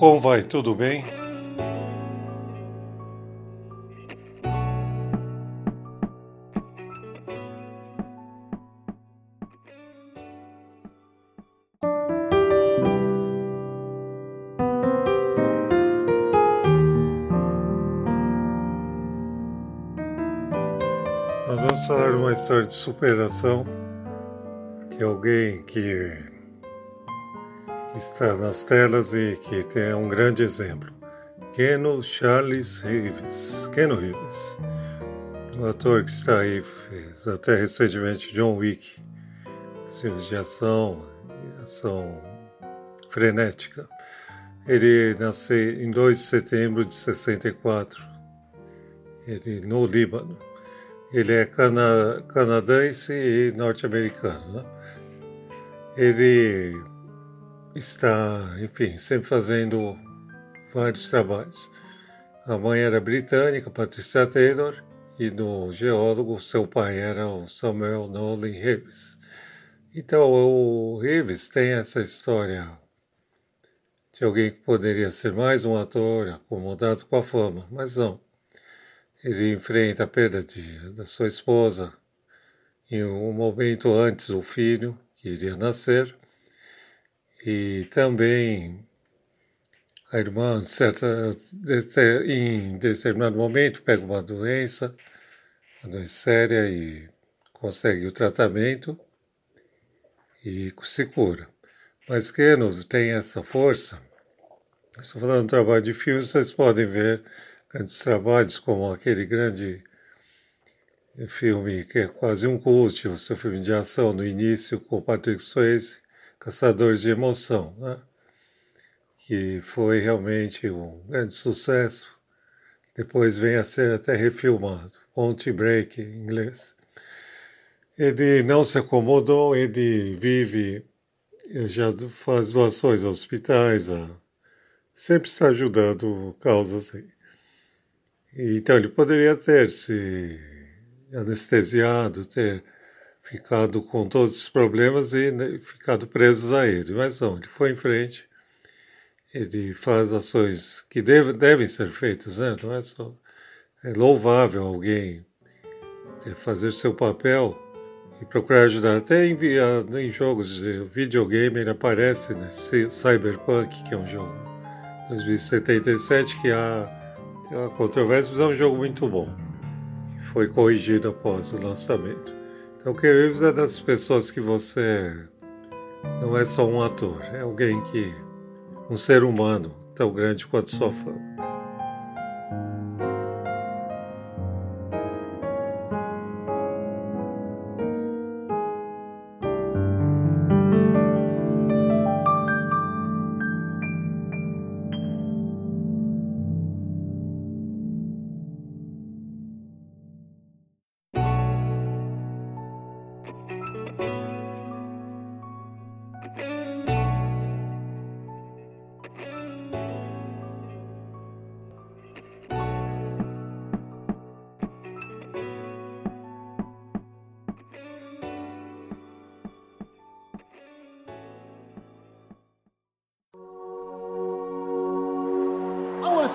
Como vai? Tudo bem? Nós vamos falar uma história de superação de alguém que está nas telas e que tem um grande exemplo. Keno Charles Reeves. Keno Reeves. O ator que está aí fez até recentemente John Wick. Filmes de ação, ação frenética. Ele nasceu em 2 de setembro de 64, ele, no Líbano. Ele é cana, canadense e norte-americano. Né? Ele está, enfim, sempre fazendo vários trabalhos. A mãe era britânica, Patricia Taylor, e no geólogo seu pai era o Samuel Nolan Reeves. Então o Reeves tem essa história de alguém que poderia ser mais um ator acomodado com a fama, mas não. Ele enfrenta a perda de, da sua esposa em um momento antes do filho que iria nascer e também a irmã certa, em determinado momento pega uma doença, uma doença séria e consegue o tratamento e se cura. Mas Keno tem essa força. Estou falando do trabalho de filme, vocês podem ver grandes trabalhos como aquele grande filme que é quase um cult, o seu filme de ação no início com o Patrick Swayze, Caçadores de Emoção, né? que foi realmente um grande sucesso, depois vem a ser até refilmado, Ponte Break em inglês. Ele não se acomodou, ele vive, já faz doações a hospitais, a, sempre está ajudando causas aí. Então ele poderia ter se anestesiado, ter ficado com todos os problemas e né, ficado presos a ele. Mas não, ele foi em frente, ele faz ações que deve, devem ser feitas, né? Não é só. É louvável alguém fazer seu papel e procurar ajudar. Até em, em jogos de videogame ele aparece nesse Cyberpunk, que é um jogo 2077, que há, tem uma controvérsia, mas é um jogo muito bom. Foi corrigido após o lançamento. Então, Reeves é das pessoas que você não é só um ator, é alguém que. um ser humano tão grande quanto sua fama.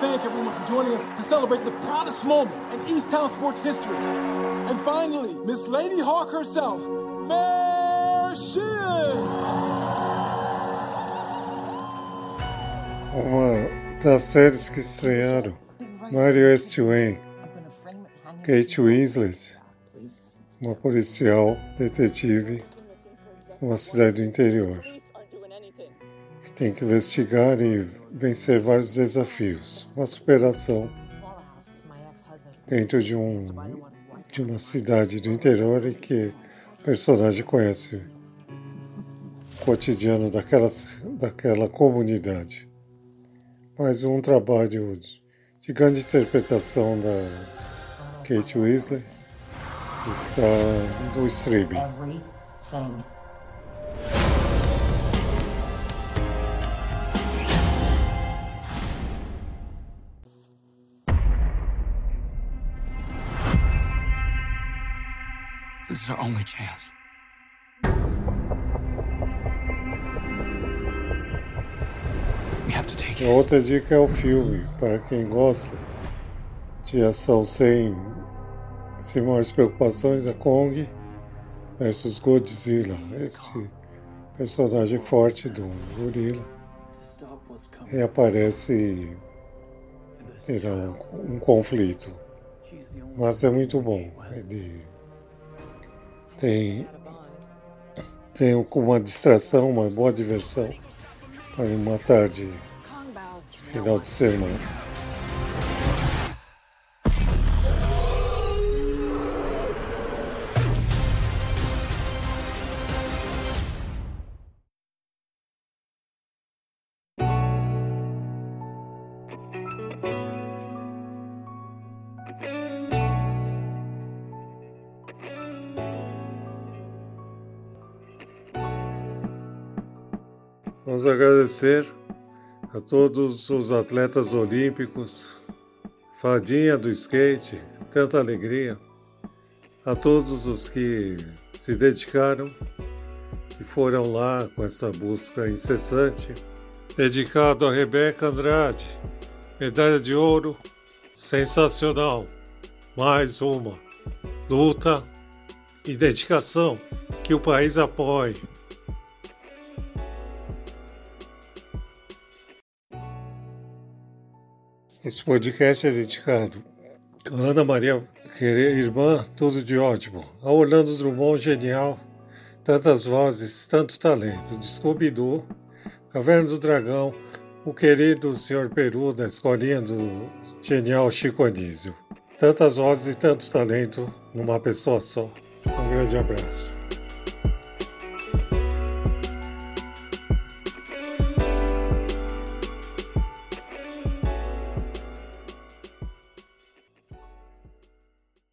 Thank everyone for joining us to celebrate the proudest moment in East Town sports history. And finally, Miss Lady Hawk herself, Mayor Sheehan. Uma das séries que estrearam, Mario S. Wayne, Kate Winslet, uma policial detetive numa cidade do interior tem que investigar e vencer vários desafios. Uma superação dentro de, um, de uma cidade do interior em que o personagem conhece o cotidiano daquela, daquela comunidade. Mais um trabalho de grande interpretação da Kate Weasley, que está no streaming. This is our only chance. A outra dica é o filme, para quem gosta de ação sem, sem maiores preocupações, a Kong versus Godzilla. Esse personagem forte do gorila reaparece terá um, um conflito. Mas é muito bom. Ele tem, tem uma distração, uma boa diversão para uma tarde, final de semana. Vamos agradecer a todos os atletas olímpicos, fadinha do skate, tanta alegria, a todos os que se dedicaram e foram lá com essa busca incessante. Dedicado a Rebeca Andrade, medalha de ouro, sensacional. Mais uma luta e dedicação que o país apoie. Esse podcast é dedicado a Ana Maria, irmã, tudo de ótimo. A Orlando Drummond, genial. Tantas vozes, tanto talento. Scooby-Doo, Caverna do Dragão, o querido Sr. Peru da escolinha do genial Chico Anísio. Tantas vozes e tanto talento numa pessoa só. Um grande abraço.